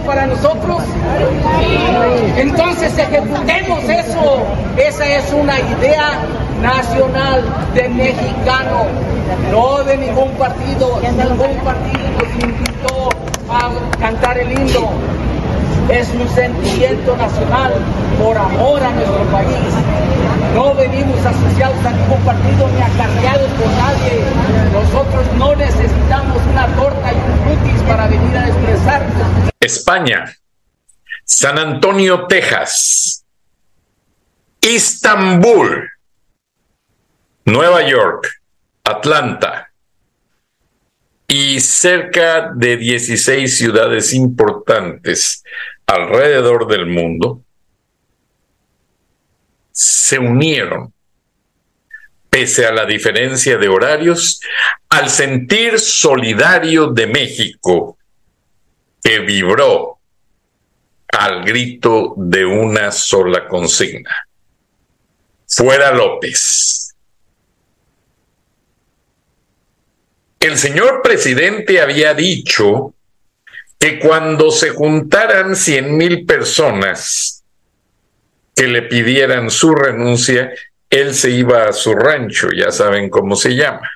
para nosotros? Entonces ejecutemos eso. Esa es una idea nacional de mexicano, no de ningún partido. Ningún partido nos invitó a cantar el himno. Es un sentimiento nacional por amor a nuestro país. No venimos asociados a ningún partido ni acarreados por nadie. Nosotros no necesitamos una torta y un frutis para venir a expresarnos. San Antonio, Texas, Istambul, Nueva York, Atlanta y cerca de 16 ciudades importantes alrededor del mundo se unieron, pese a la diferencia de horarios, al sentir solidario de México que vibró al grito de una sola consigna. Fuera López. El señor presidente había dicho que cuando se juntaran cien mil personas que le pidieran su renuncia, él se iba a su rancho, ya saben cómo se llama.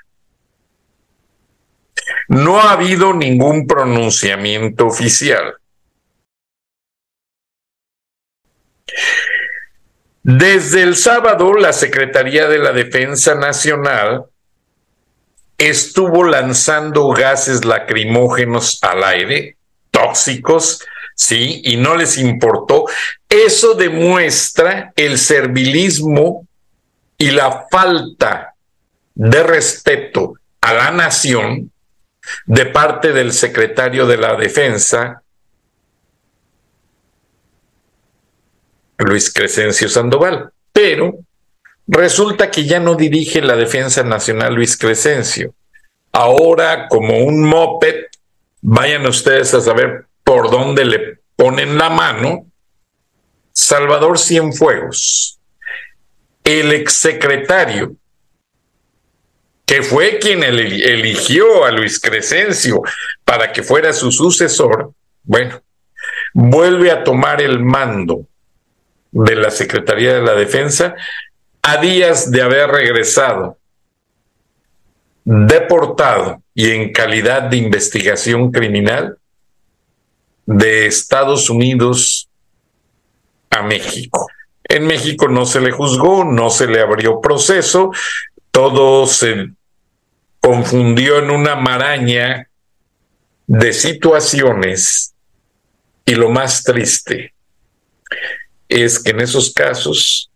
No ha habido ningún pronunciamiento oficial. Desde el sábado, la Secretaría de la Defensa Nacional estuvo lanzando gases lacrimógenos al aire, tóxicos, sí, y no les importó. Eso demuestra el servilismo y la falta de respeto a la nación de parte del secretario de la Defensa, Luis Crescencio Sandoval. Pero resulta que ya no dirige la Defensa Nacional Luis Crescencio. Ahora, como un moped, vayan ustedes a saber por dónde le ponen la mano, Salvador Cienfuegos, el exsecretario que fue quien eligió a Luis Crescencio para que fuera su sucesor, bueno, vuelve a tomar el mando de la Secretaría de la Defensa a días de haber regresado deportado y en calidad de investigación criminal de Estados Unidos a México. En México no se le juzgó, no se le abrió proceso, todo se confundió en una maraña de situaciones y lo más triste es que en esos casos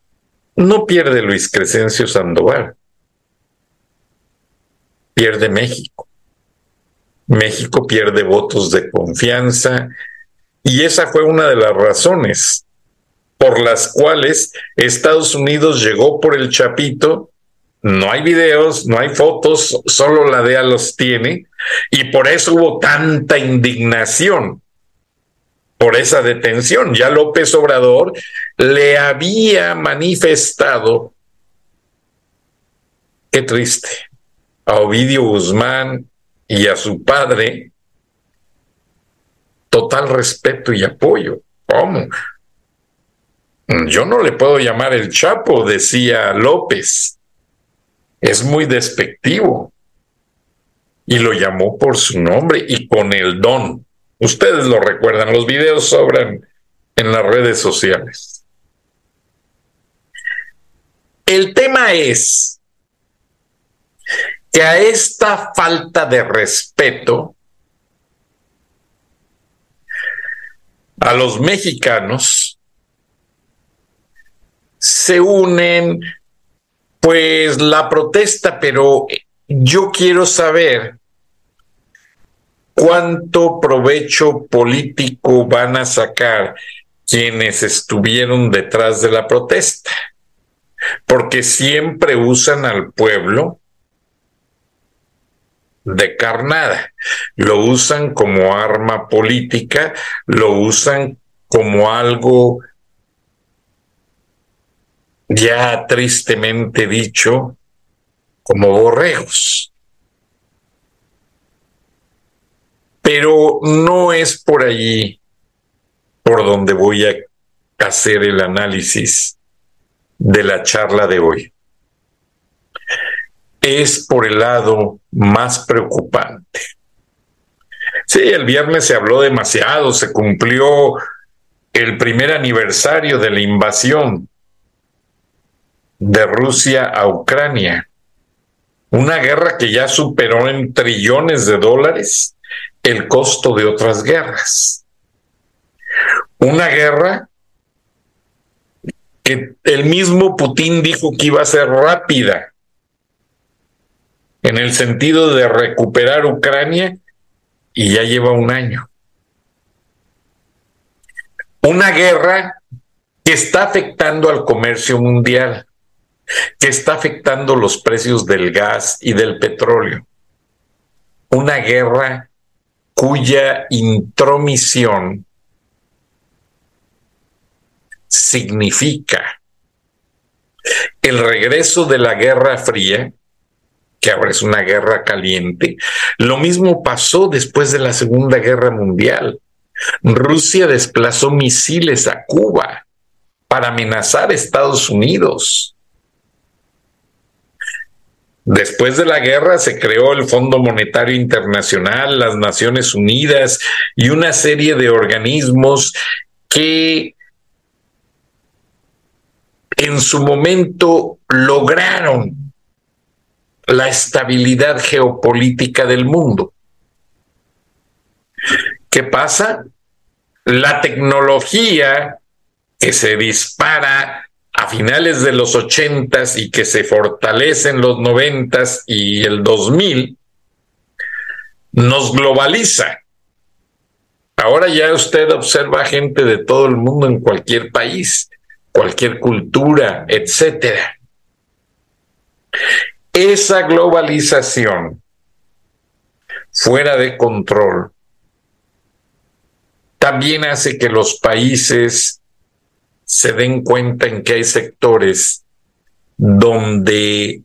no pierde Luis Crescencio Sandoval, pierde México. México pierde votos de confianza y esa fue una de las razones por las cuales Estados Unidos llegó por el Chapito no hay videos, no hay fotos, solo la DEA los tiene, y por eso hubo tanta indignación por esa detención. Ya López Obrador le había manifestado, qué triste, a Ovidio Guzmán y a su padre total respeto y apoyo. ¿Cómo? Yo no le puedo llamar el Chapo, decía López es muy despectivo. Y lo llamó por su nombre y con el don. Ustedes lo recuerdan, los videos sobran en las redes sociales. El tema es que a esta falta de respeto a los mexicanos se unen pues la protesta, pero yo quiero saber cuánto provecho político van a sacar quienes estuvieron detrás de la protesta, porque siempre usan al pueblo de carnada, lo usan como arma política, lo usan como algo ya tristemente dicho, como borregos. Pero no es por allí por donde voy a hacer el análisis de la charla de hoy. Es por el lado más preocupante. Sí, el viernes se habló demasiado, se cumplió el primer aniversario de la invasión de Rusia a Ucrania. Una guerra que ya superó en trillones de dólares el costo de otras guerras. Una guerra que el mismo Putin dijo que iba a ser rápida en el sentido de recuperar Ucrania y ya lleva un año. Una guerra que está afectando al comercio mundial que está afectando los precios del gas y del petróleo. Una guerra cuya intromisión significa el regreso de la Guerra Fría, que ahora es una guerra caliente. Lo mismo pasó después de la Segunda Guerra Mundial. Rusia desplazó misiles a Cuba para amenazar a Estados Unidos. Después de la guerra se creó el Fondo Monetario Internacional, las Naciones Unidas y una serie de organismos que en su momento lograron la estabilidad geopolítica del mundo. ¿Qué pasa? La tecnología que se dispara a finales de los ochentas y que se fortalece en los noventas y el 2000 nos globaliza. Ahora ya usted observa gente de todo el mundo en cualquier país, cualquier cultura, etcétera. Esa globalización fuera de control también hace que los países se den cuenta en que hay sectores donde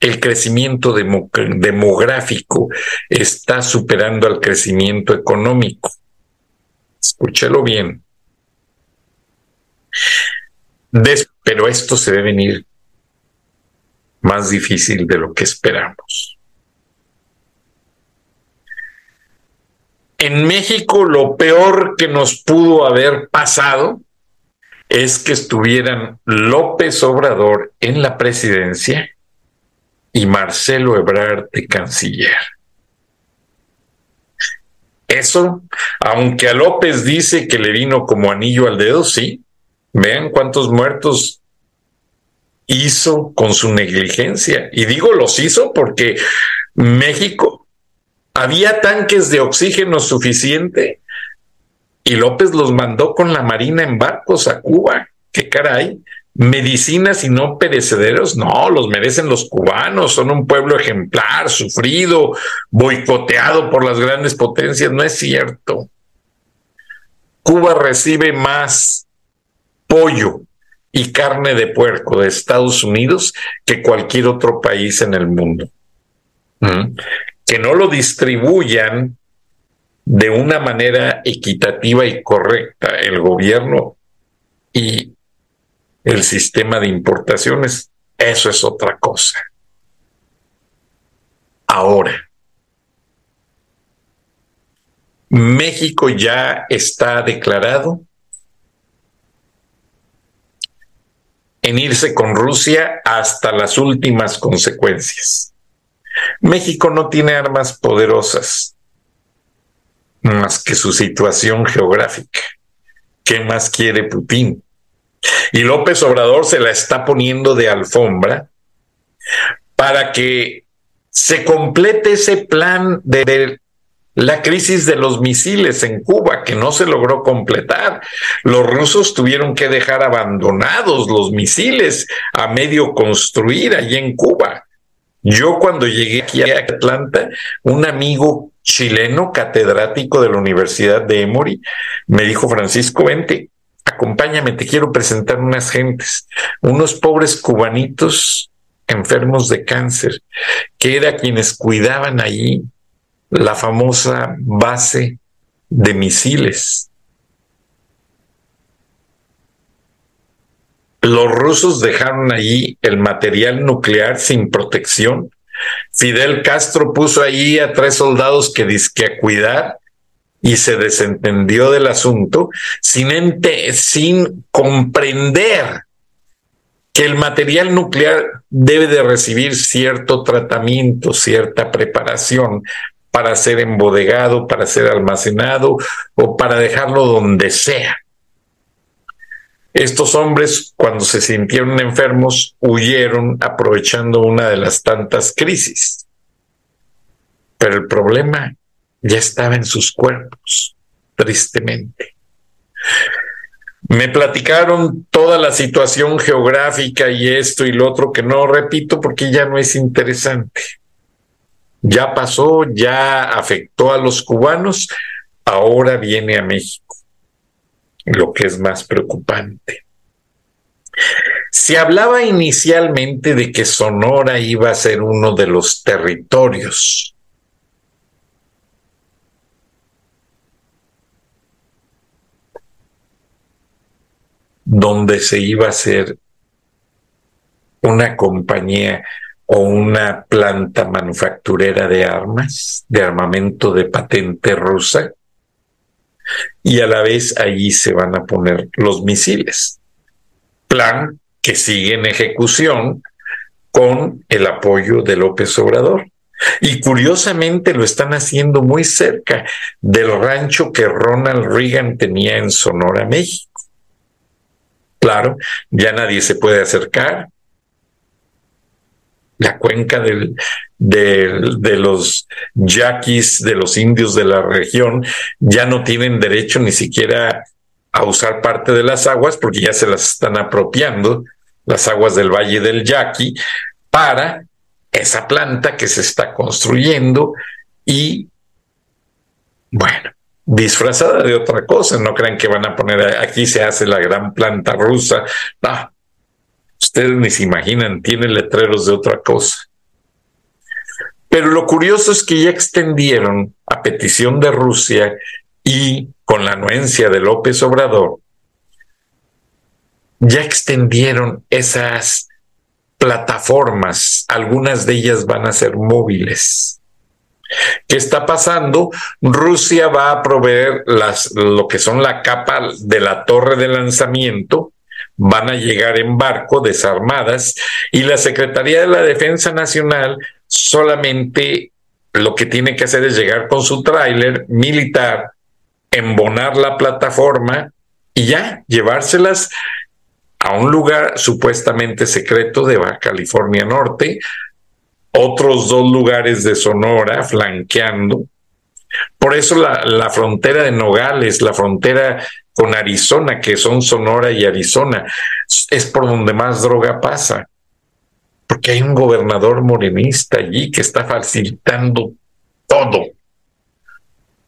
el crecimiento demográfico está superando al crecimiento económico. Escúchelo bien. pero esto se debe venir más difícil de lo que esperamos. En México lo peor que nos pudo haber pasado es que estuvieran López Obrador en la presidencia y Marcelo Ebrard de canciller. Eso, aunque a López dice que le vino como anillo al dedo, sí. Vean cuántos muertos hizo con su negligencia. Y digo los hizo porque México había tanques de oxígeno suficiente y López los mandó con la Marina en barcos a Cuba. ¿Qué caray? medicinas y no perecederos, no, los merecen los cubanos, son un pueblo ejemplar, sufrido, boicoteado por las grandes potencias, no es cierto. Cuba recibe más pollo y carne de puerco de Estados Unidos que cualquier otro país en el mundo. ¿Mm? Que no lo distribuyan de una manera equitativa y correcta el gobierno y el sistema de importaciones, eso es otra cosa. Ahora, México ya está declarado en irse con Rusia hasta las últimas consecuencias. México no tiene armas poderosas más que su situación geográfica. ¿Qué más quiere Putin? Y López Obrador se la está poniendo de alfombra para que se complete ese plan de, la crisis de los misiles en Cuba, que no se logró completar. Los rusos tuvieron que dejar abandonados los misiles a medio construir allí en Cuba. Yo cuando llegué aquí a Atlanta, un amigo chileno catedrático de la Universidad de Emory me dijo, Francisco, vente, acompáñame, te quiero presentar unas gentes, unos pobres cubanitos enfermos de cáncer, que era quienes cuidaban allí la famosa base de misiles. Los rusos dejaron allí el material nuclear sin protección. Fidel Castro puso allí a tres soldados que disque a cuidar y se desentendió del asunto sin, sin comprender que el material nuclear debe de recibir cierto tratamiento, cierta preparación para ser embodegado, para ser almacenado o para dejarlo donde sea. Estos hombres, cuando se sintieron enfermos, huyeron aprovechando una de las tantas crisis. Pero el problema ya estaba en sus cuerpos, tristemente. Me platicaron toda la situación geográfica y esto y lo otro que no repito porque ya no es interesante. Ya pasó, ya afectó a los cubanos, ahora viene a México, lo que es más preocupante. Se hablaba inicialmente de que Sonora iba a ser uno de los territorios donde se iba a hacer una compañía o una planta manufacturera de armas, de armamento de patente rusa, y a la vez allí se van a poner los misiles. plan que sigue en ejecución con el apoyo de López Obrador. Y curiosamente lo están haciendo muy cerca del rancho que Ronald Reagan tenía en Sonora, México. Claro, ya nadie se puede acercar. La cuenca del, de los yaquis, de los indios de la región, ya no tienen derecho ni siquiera a usar parte de las aguas porque ya se las están apropiando, las aguas del Valle del Yaqui, para esa planta que se está construyendo y, bueno, disfrazada de otra cosa. No crean que van a poner aquí se hace la gran planta rusa. No, ustedes ni se imaginan, tiene letreros de otra cosa. Pero lo curioso es que ya extendieron a petición de Rusia y con la anuencia de López Obrador, ya extendieron esas plataformas, algunas de ellas van a ser móviles. ¿Qué está pasando? Rusia va a proveer las, lo que son la capa de la torre de lanzamiento, van a llegar en barco desarmadas y la Secretaría de la Defensa Nacional solamente lo que tiene que hacer es llegar con su tráiler militar, embonar la plataforma y ya llevárselas a un lugar supuestamente secreto de Baja California Norte, otros dos lugares de Sonora flanqueando. Por eso la, la, frontera de Nogales, la frontera con Arizona, que son Sonora y Arizona, es por donde más droga pasa. Porque hay un gobernador morenista allí que está facilitando todo.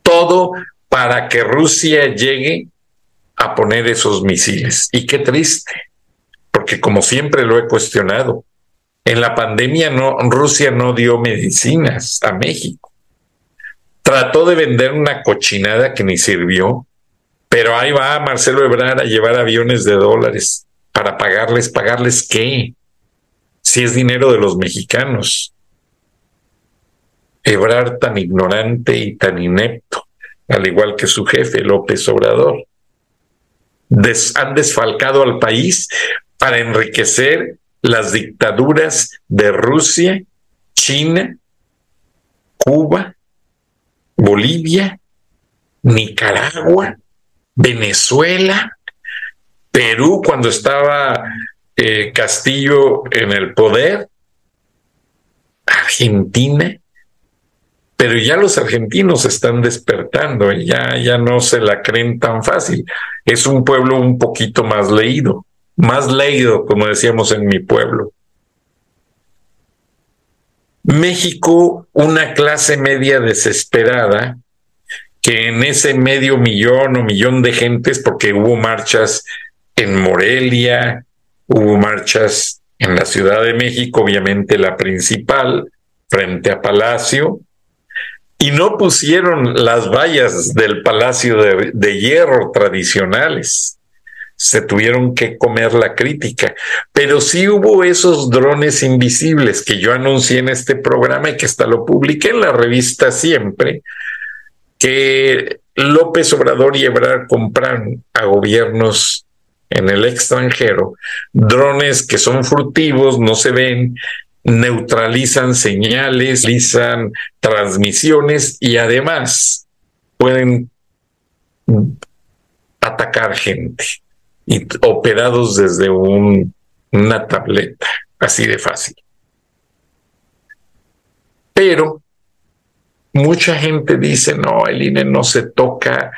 Todo para que Rusia llegue a poner esos misiles. Y qué triste, porque como siempre lo he cuestionado, en la pandemia no, Rusia no dio medicinas a México. Trató de vender una cochinada que ni sirvió, pero ahí va Marcelo Ebrard a llevar aviones de dólares para pagarles, pagarles qué, si es dinero de los mexicanos. Ebrard tan ignorante y tan inepto, al igual que su jefe López Obrador han desfalcado al país para enriquecer las dictaduras de Rusia, China, Cuba, Bolivia, Nicaragua, Venezuela, Perú cuando estaba eh, Castillo en el poder, Argentina, pero ya los argentinos están despertando, ya, ya no se la creen tan fácil. Es un pueblo un poquito más leído, más leído, como decíamos en mi pueblo. México, una clase media desesperada, que en ese medio millón o millón de gentes, porque hubo marchas en Morelia, hubo marchas en la Ciudad de México, obviamente la principal, frente a Palacio, y no pusieron las vallas del Palacio de, Hierro tradicionales. Se tuvieron que comer la crítica, pero sí hubo esos drones invisibles que yo anuncié en este programa y que hasta lo publiqué en la revista siempre, que López Obrador y Ebrard compran a gobiernos en el extranjero drones que son furtivos, no se ven neutralizan señales, realizan transmisiones y además pueden atacar gente y operados desde un, una tableta, así de fácil. Pero mucha gente dice, no, el INE no se toca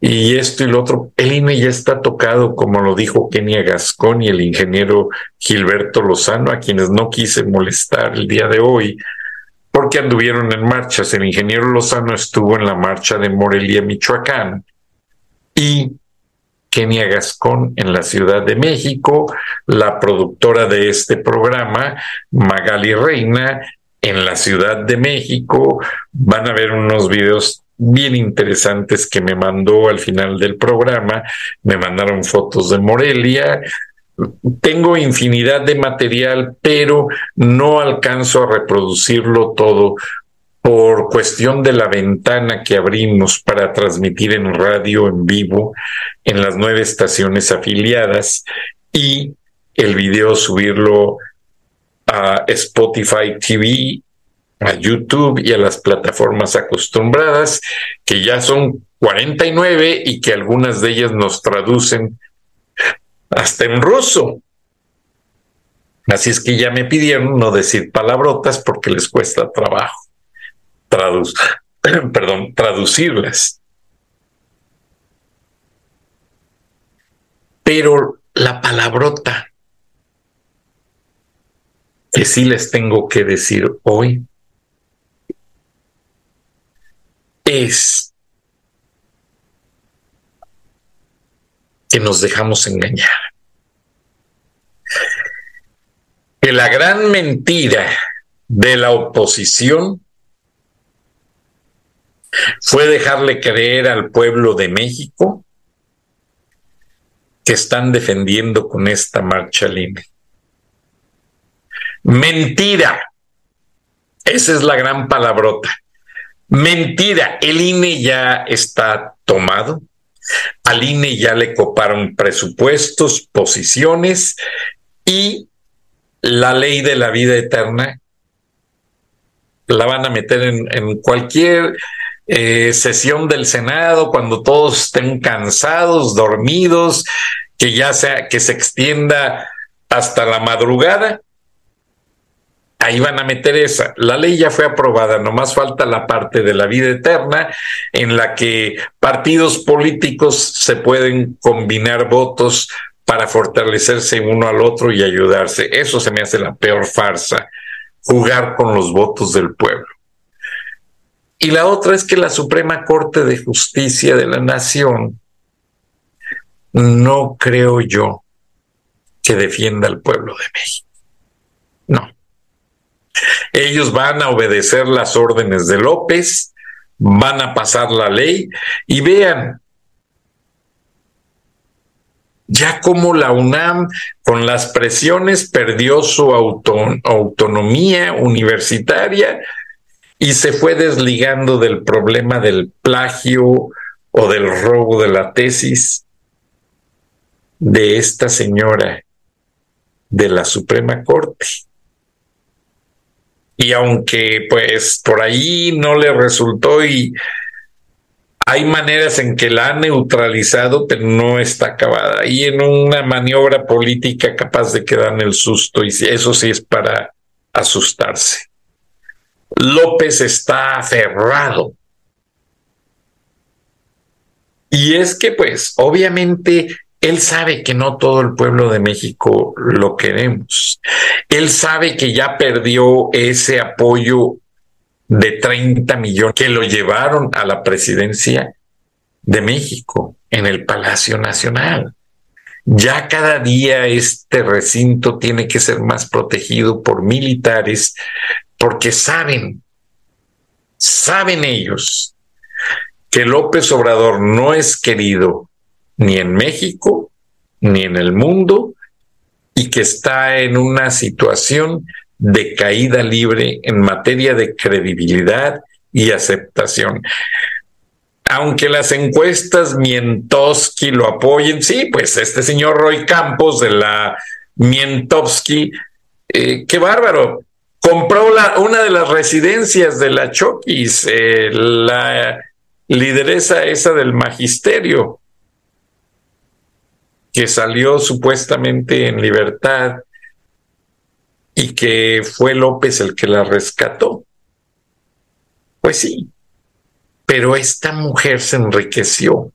y esto y lo otro. El INE ya está tocado, como lo dijo Kenia Gascón y el ingeniero Gilberto Lozano, a quienes no quise molestar el día de hoy, porque anduvieron en marchas. El ingeniero Lozano estuvo en la marcha de Morelia, Michoacán, y Kenia Gascón en la Ciudad de México, la productora de este programa, Magali Reina, en la Ciudad de México. Van a ver unos videos bien interesantes que me mandó al final del programa. Me mandaron fotos de Morelia. Tengo infinidad de material, pero no alcanzo a reproducirlo todo por cuestión de la ventana que abrimos para transmitir en radio en vivo en las nueve estaciones afiliadas y el video subirlo a Spotify TV, a YouTube y a las plataformas acostumbradas, que ya son 49 y que algunas de ellas nos traducen hasta en ruso. Así es que ya me pidieron no decir palabrotas porque les cuesta trabajo traducirlas. Pero la palabrota que sí les tengo que decir hoy es que nos dejamos engañar. Que la gran mentira de la oposición fue dejarle creer al pueblo de México que están defendiendo con esta marcha libre. Mentira. Esa es la gran palabrota. Mentira. El INE ya está tomado. Al INE ya le coparon presupuestos, posiciones y la ley de la vida eterna la van a meter en, cualquier eh, sesión del Senado, cuando todos estén cansados, dormidos, que ya sea que se extienda hasta la madrugada. Ahí van a meter esa. La ley ya fue aprobada, nomás falta la parte de la vida eterna en la que partidos políticos se pueden combinar votos para fortalecerse uno al otro y ayudarse. Eso se me hace la peor farsa, jugar con los votos del pueblo. Y la otra es que la Suprema Corte de Justicia de la Nación no creo yo que defienda al pueblo de México. No. Ellos van a obedecer las órdenes de López, van a pasar la ley y vean, ya como la UNAM con las presiones perdió su autonomía universitaria, y se fue desligando del problema del plagio o del robo de la tesis de esta señora de la Suprema Corte. Y aunque pues por ahí no le resultó y hay maneras en que la ha neutralizado, pero no está acabada. Y en una maniobra política capaz de que dan el susto, y eso sí es para asustarse. López está aferrado. Y es que, pues, obviamente, él sabe que no todo el pueblo de México lo queremos. Él sabe que ya perdió ese apoyo de 30 millones que lo llevaron a la presidencia de México en el Palacio Nacional. Ya cada día este recinto tiene que ser más protegido por militares porque saben, saben ellos que López Obrador no es querido ni en México ni en el mundo y que está en una situación de caída libre en materia de credibilidad y aceptación. Aunque las encuestas Mientowski lo apoyen, sí, pues este señor Roy Campos de la Mientowski, eh, qué bárbaro, compró una de las residencias de la Chokis, eh, la lideresa esa del magisterio, que salió supuestamente en libertad y que fue López el que la rescató. Pues sí, pero esta mujer se enriqueció.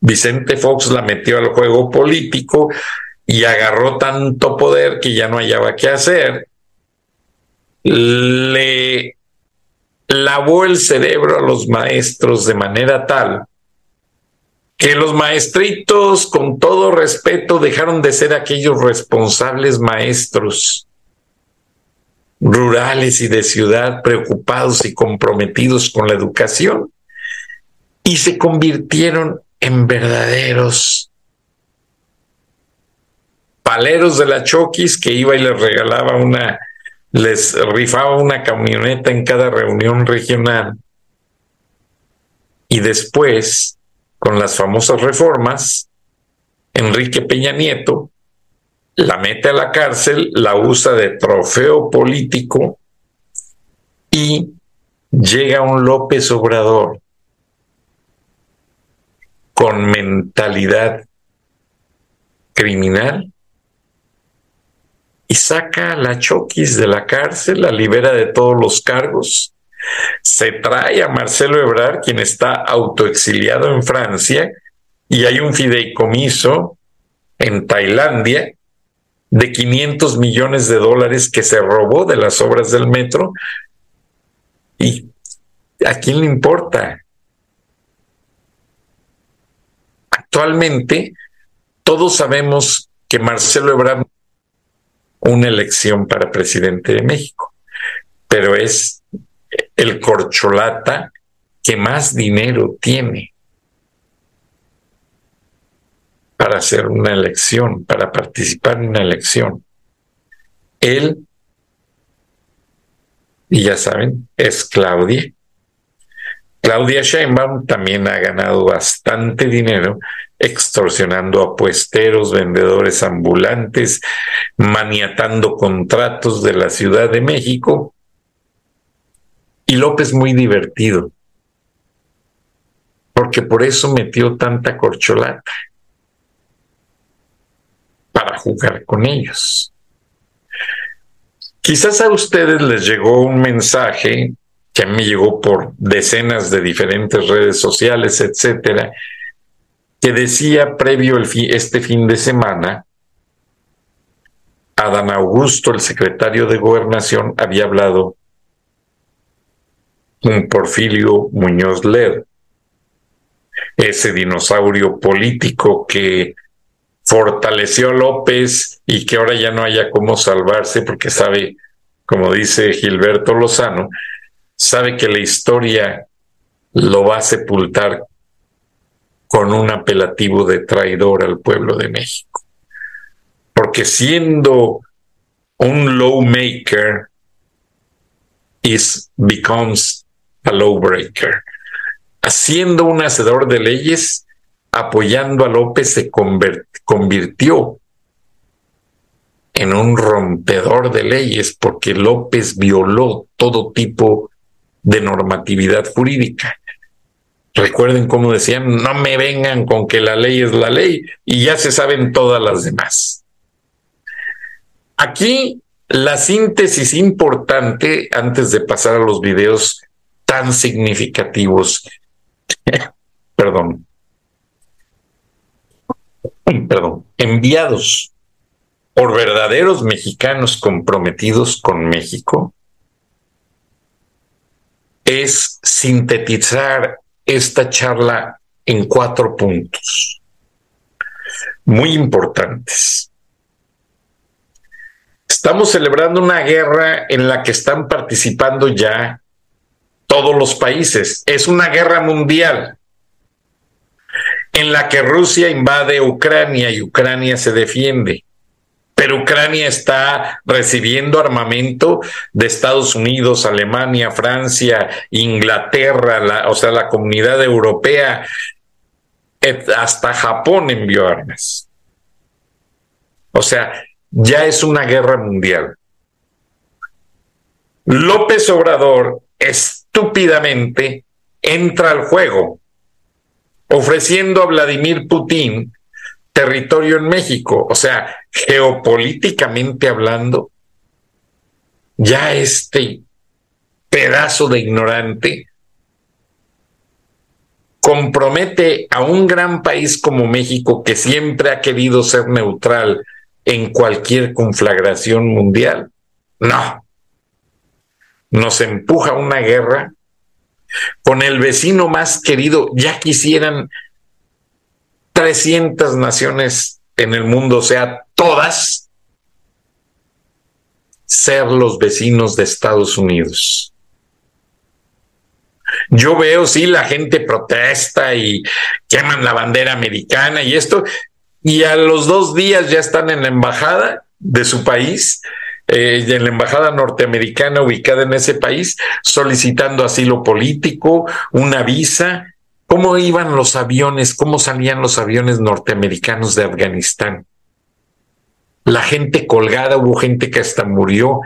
Vicente Fox la metió al juego político y agarró tanto poder que ya no hallaba qué hacer, le lavó el cerebro a los maestros de manera tal que los maestritos, con todo respeto, dejaron de ser aquellos responsables maestros rurales y de ciudad preocupados y comprometidos con la educación y se convirtieron en verdaderos paleros de la Chokis que iba y les regalaba una, les rifaba una camioneta en cada reunión regional. Y después, con las famosas reformas, Enrique Peña Nieto, la mete a la cárcel, la usa de trofeo político y llega un López Obrador con mentalidad criminal y saca a la Choquis de la cárcel, la libera de todos los cargos, se trae a Marcelo Ebrard, quien está autoexiliado en Francia, y hay un fideicomiso en Tailandia de 500 millones de dólares que se robó de las obras del metro. ¿Y a quién le importa? Actualmente, todos sabemos que Marcelo Ebrard una elección para presidente de México, pero es el corcholata que más dinero tiene para hacer una elección, para participar en una elección. Él, y ya saben, es Claudia. Claudia Sheinbaum también ha ganado bastante dinero extorsionando a puesteros, vendedores ambulantes, maniatando contratos de la Ciudad de México. Y López muy divertido, porque por eso metió tanta corcholata, para jugar con ellos. Quizás a ustedes les llegó un mensaje que a mí llegó por decenas de diferentes redes sociales, etcétera, que decía previo el este fin de semana, Adán Augusto, el secretario de Gobernación, había hablado con Porfirio Muñoz Led, ese dinosaurio político que fortaleció a López y que ahora ya no haya cómo salvarse porque sabe, como dice Gilberto Lozano, sabe que la historia lo va a sepultar con un apelativo de traidor al pueblo de México. Porque siendo un lawmaker, is becomes a lawbreaker. Haciendo un hacedor de leyes, apoyando a López, se convirtió en un rompedor de leyes porque López violó todo tipo de normatividad jurídica. Recuerden cómo decían, no me vengan con que la ley es la ley y ya se saben todas las demás. Aquí la síntesis importante, antes de pasar a los videos tan significativos, perdón, perdón, enviados por verdaderos mexicanos comprometidos con México, es sintetizar esta charla en cuatro puntos muy importantes. Estamos celebrando una guerra en la que están participando ya todos los países. Es una guerra mundial en la que Rusia invade Ucrania y Ucrania se defiende pero Ucrania está recibiendo armamento de Estados Unidos, Alemania, Francia, Inglaterra, o sea, la comunidad europea, hasta Japón envió armas. O sea, ya es una guerra mundial. López Obrador estúpidamente entra al juego, ofreciendo a Vladimir Putin territorio en México. O sea, geopolíticamente hablando, ya este pedazo de ignorante compromete a un gran país como México que siempre ha querido ser neutral en cualquier conflagración mundial. No. Nos empuja una guerra con el vecino más querido. Ya quisieran 300 naciones en el mundo, o sea, todas, ser los vecinos de Estados Unidos. Yo veo, sí, la gente protesta y queman la bandera americana y esto, y a los dos días ya están en la embajada de su país, eh, en la embajada norteamericana ubicada en ese país, solicitando asilo político, una visa, cómo iban los aviones, cómo salían los aviones norteamericanos de Afganistán. La gente colgada, hubo gente que hasta murió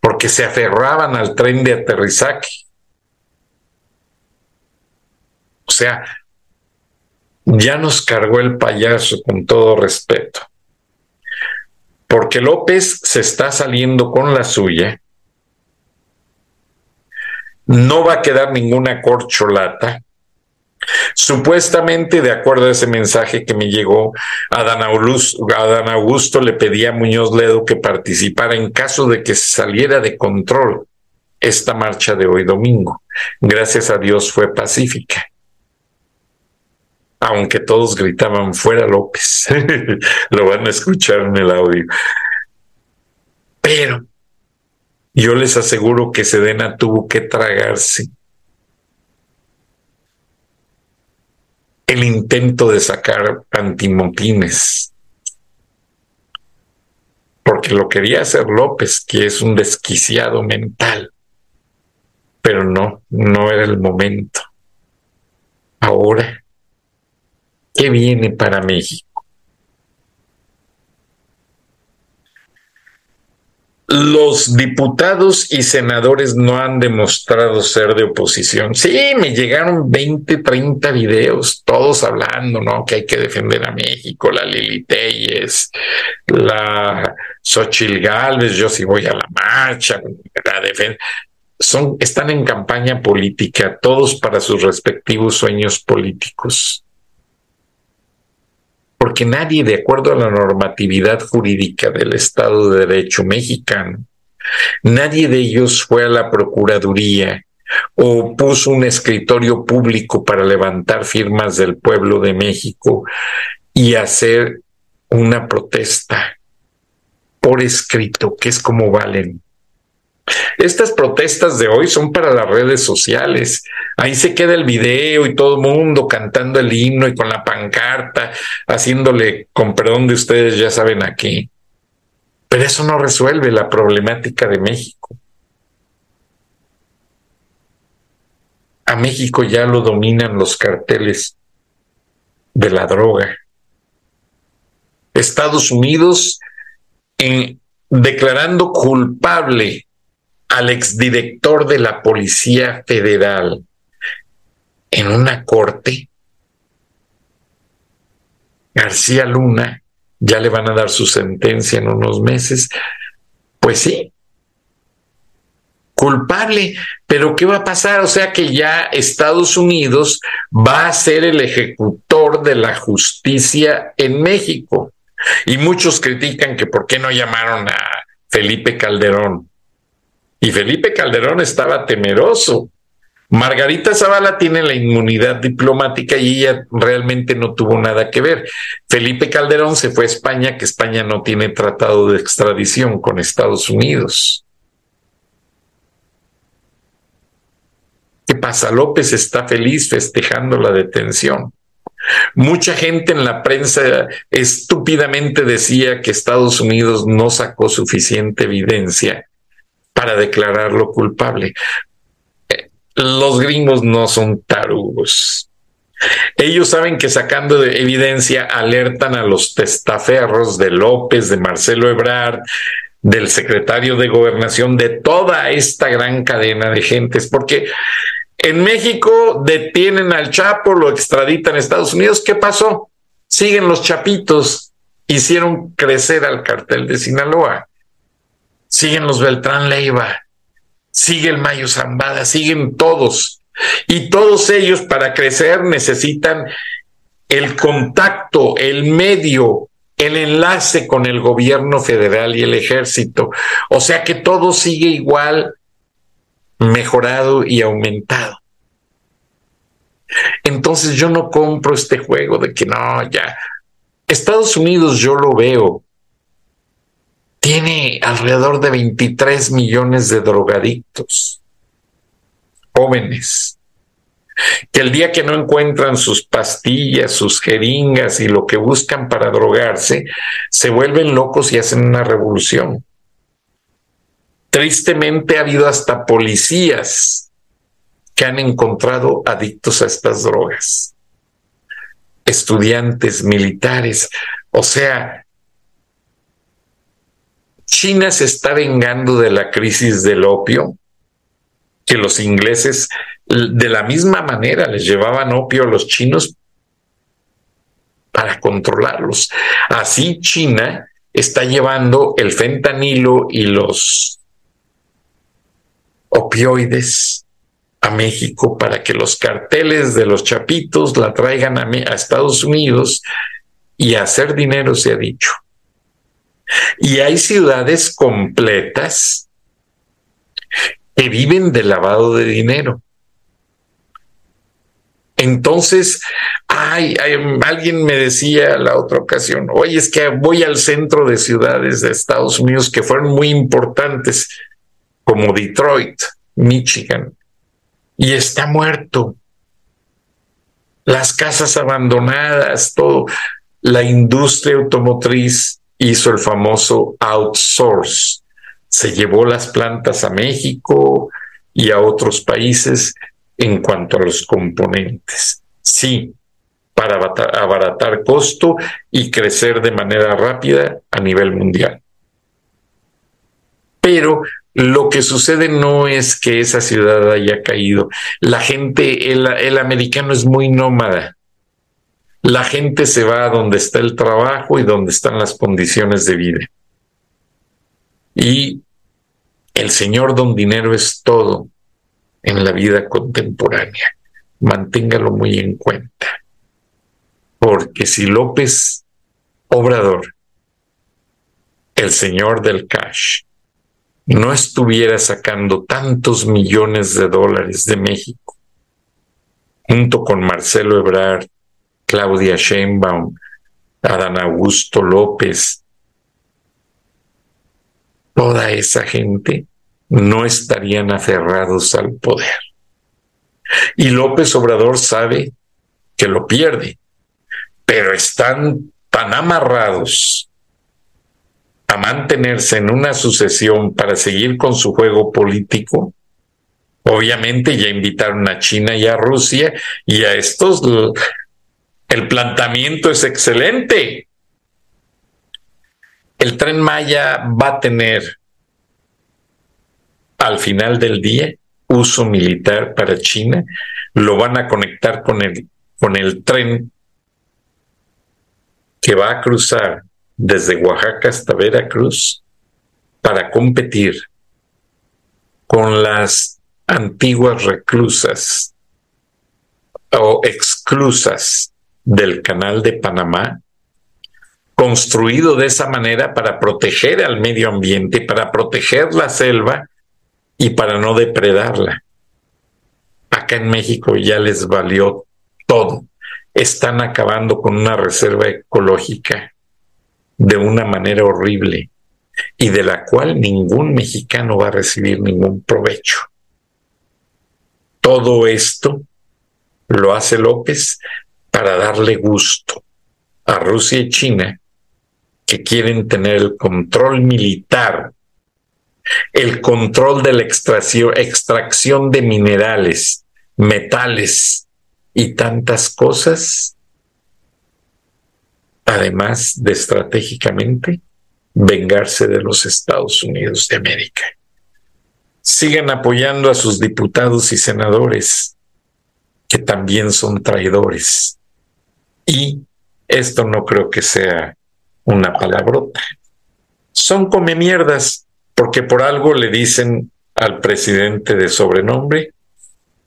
porque se aferraban al tren de aterrizaje. O sea, ya nos cargó el payaso con todo respeto. Porque López se está saliendo con la suya. No va a quedar ninguna corcholata. Supuestamente, de acuerdo a ese mensaje que me llegó, Adán Augusto, Augusto le pedía a Muñoz Ledo que participara en caso de que saliera de control esta marcha de hoy domingo. Gracias a Dios fue pacífica. Aunque todos gritaban fuera López. Lo van a escuchar en el audio. Pero yo les aseguro que Sedena tuvo que tragarse el intento de sacar antimotines. Porque lo quería hacer López, que es un desquiciado mental. Pero no, no era el momento. Ahora, ¿qué viene para México? los diputados y senadores no han demostrado ser de oposición. Sí, me llegaron 20, 30 videos, todos hablando, ¿no? Que hay que defender a México, la Lili Telles, la Xochil Gálvez, yo sí voy a la marcha, la. Son, están en campaña política, todos para sus respectivos sueños políticos porque nadie, de acuerdo a la normatividad jurídica del Estado de Derecho mexicano, nadie de ellos fue a la Procuraduría o puso un escritorio público para levantar firmas del pueblo de México y hacer una protesta por escrito, que es como valen. Estas protestas de hoy son para las redes sociales. Ahí se queda el video y todo el mundo cantando el himno y con la pancarta, haciéndole, con perdón de ustedes, ya saben aquí. Pero eso no resuelve la problemática de México. A México ya lo dominan los carteles de la droga. Estados Unidos, declarando culpable al exdirector de la Policía Federal en una corte, García Luna, ya le van a dar su sentencia en unos meses, pues sí, culpable, pero ¿qué va a pasar? O sea que ya Estados Unidos va a ser el ejecutor de la justicia en México. Y muchos critican que por qué no llamaron a Felipe Calderón. Y Felipe Calderón estaba temeroso. Margarita Zavala tiene la inmunidad diplomática y ella realmente no tuvo nada que ver. Felipe Calderón se fue a España, que España no tiene tratado de extradición con Estados Unidos. ¿Qué pasa? López está feliz festejando la detención. Mucha gente en la prensa estúpidamente decía que Estados Unidos no sacó suficiente evidencia para declararlo culpable. Eh, los gringos no son tarugos. Ellos saben que sacando de evidencia alertan a los testaferros de López, de Marcelo Ebrard, del secretario de gobernación, de toda esta gran cadena de gentes, porque en México detienen al Chapo, lo extraditan a Estados Unidos. ¿Qué pasó? Siguen los chapitos, hicieron crecer al cartel de Sinaloa siguen los Beltrán Leiva, sigue el Mayo Zambada, siguen todos. Y todos ellos para crecer necesitan el contacto, el medio, el enlace con el gobierno federal y el ejército. O sea que todo sigue igual, mejorado y aumentado. Entonces yo no compro este juego de que no, ya. Estados Unidos yo lo veo tiene alrededor de 23 millones de drogadictos, jóvenes, que el día que no encuentran sus pastillas, sus jeringas y lo que buscan para drogarse, se vuelven locos y hacen una revolución. Tristemente ha habido hasta policías que han encontrado adictos a estas drogas. Estudiantes, militares, o sea, China se está vengando de la crisis del opio, que los ingleses de la misma manera les llevaban opio a los chinos para controlarlos. Así China está llevando el fentanilo y los opioides a México para que los carteles de los chapitos la traigan a, Estados Unidos y a hacer dinero se ha dicho. Y hay ciudades completas que viven de lavado de dinero. Entonces, ay, alguien me decía la otra ocasión, oye, es que voy al centro de ciudades de Estados Unidos que fueron muy importantes, como Detroit, Michigan, y está muerto. Las casas abandonadas, todo. La industria automotriz hizo el famoso outsource. Se llevó las plantas a México y a otros países en cuanto a los componentes. Sí, para abaratar costo y crecer de manera rápida a nivel mundial. Pero lo que sucede no es que esa ciudad haya caído. La gente, el, el, americano es muy nómada. La gente se va a donde está el trabajo y donde están las condiciones de vida. Y el señor don dinero es todo en la vida contemporánea. Manténgalo muy en cuenta. Porque si López Obrador, el señor del cash, no estuviera sacando tantos millones de dólares de México, junto con Marcelo Ebrard, Claudia Sheinbaum, Adán Augusto López, toda esa gente no estarían aferrados al poder. Y López Obrador sabe que lo pierde, pero están tan amarrados a mantenerse en una sucesión para seguir con su juego político. Obviamente ya invitaron a China y a Rusia y a estos el planteamiento es excelente. El tren Maya va a tener al final del día uso militar para China, lo van a conectar con el, con el tren que va a cruzar desde Oaxaca hasta Veracruz para competir con las antiguas reclusas o exclusas del canal de Panamá, construido de esa manera para proteger al medio ambiente, para proteger la selva y para no depredarla. Acá en México ya les valió todo. Están acabando con una reserva ecológica de una manera horrible y de la cual ningún mexicano va a recibir ningún provecho. Todo esto lo hace López para darle gusto a Rusia y China que quieren tener el control militar el control de la extracción, de minerales, metales y tantas cosas, además de estratégicamente vengarse de los Estados Unidos de América. Sigan apoyando a sus diputados y senadores, que también son traidores. Y esto no creo que sea una palabrota. Son come mierdas porque por algo le dicen al presidente de sobrenombre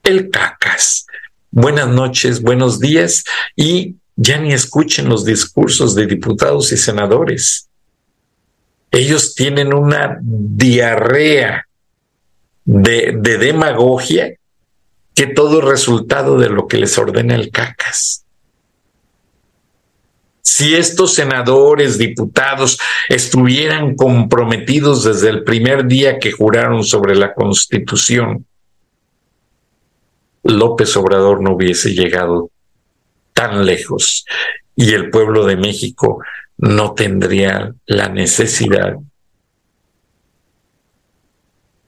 el cacas. Buenas noches, buenos días y ya ni escuchen los discursos de diputados y senadores. Ellos tienen una diarrea de, de demagogia que todo es resultado de lo que les ordena el cacas si estos senadores, diputados estuvieran comprometidos desde el primer día que juraron sobre la Constitución, López Obrador no hubiese llegado tan lejos y el pueblo de México no tendría la necesidad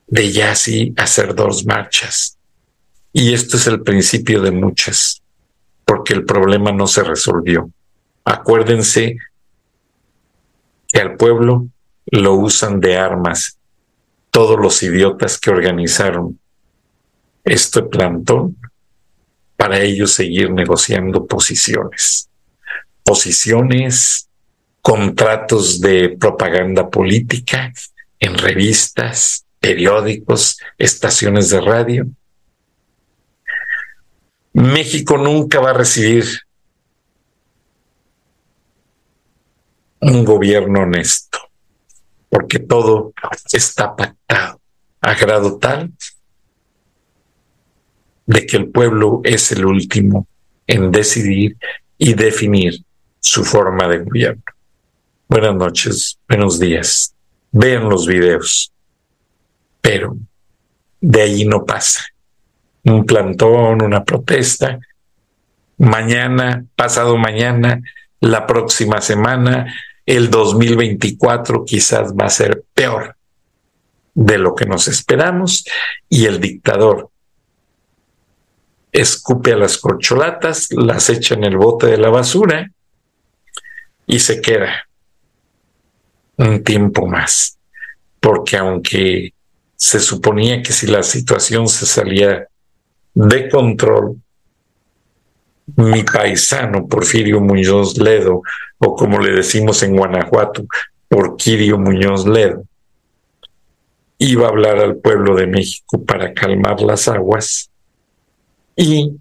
de ya sí hacer dos marchas Y esto es el principio de muchas, porque el problema no se resolvió. Acuérdense que al pueblo lo usan de armas todos los idiotas que organizaron este plantón para ellos seguir negociando posiciones. Posiciones, contratos de propaganda política en revistas, periódicos, estaciones de radio. México nunca va a recibir un gobierno honesto, porque todo está pactado a grado tal de que el pueblo es el último en decidir y definir su forma de gobierno. Buenas noches, buenos días. Vean los videos. Pero de ahí no pasa. Un plantón, una protesta. Mañana, pasado mañana, la próxima semana, el 2024 quizás va a ser peor de lo que nos esperamos y el dictador escupe a las corcholatas, las echa en el bote de la basura y se queda un tiempo más. Porque aunque se suponía que si la situación se salía de control, mi paisano Porfirio Muñoz Ledo o como le decimos en Guanajuato, Porquirio Muñoz Ledo, iba a hablar al pueblo de México para calmar las aguas y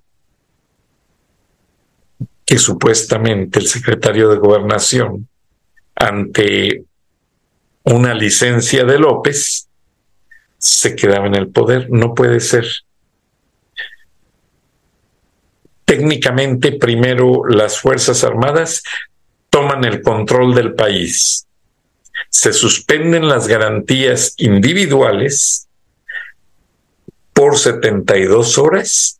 que supuestamente el secretario de gobernación, ante una licencia de López, se quedaba en el poder. No puede ser. Técnicamente, primero las Fuerzas Armadas toman el control del país. Se suspenden las garantías individuales por 72 horas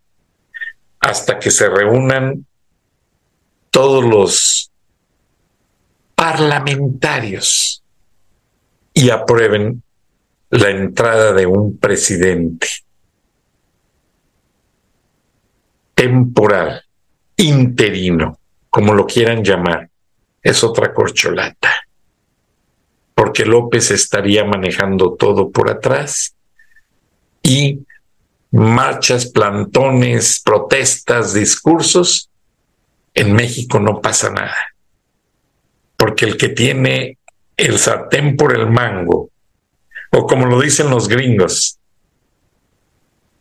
hasta que se reúnan todos los parlamentarios y aprueben la entrada de un presidente temporal, interino, como lo quieran llamar, es otra corcholata, porque López estaría manejando todo por atrás y marchas, plantones, protestas, discursos, en México no pasa nada, porque el que tiene el sartén por el mango, o como lo dicen los gringos,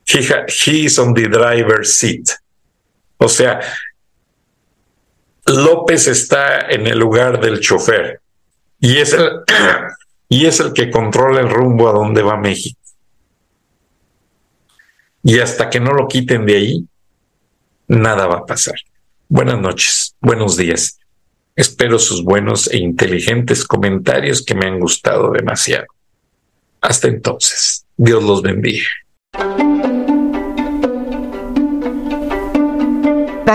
he, is on the driver's seat. O sea, López está en el lugar del chofer y es el, y es el que controla el rumbo a donde va México. Y hasta que no lo quiten de ahí, nada va a pasar. Buenas noches, buenos días. Espero sus buenos e inteligentes comentarios que me han gustado demasiado. Hasta entonces, Dios los bendiga.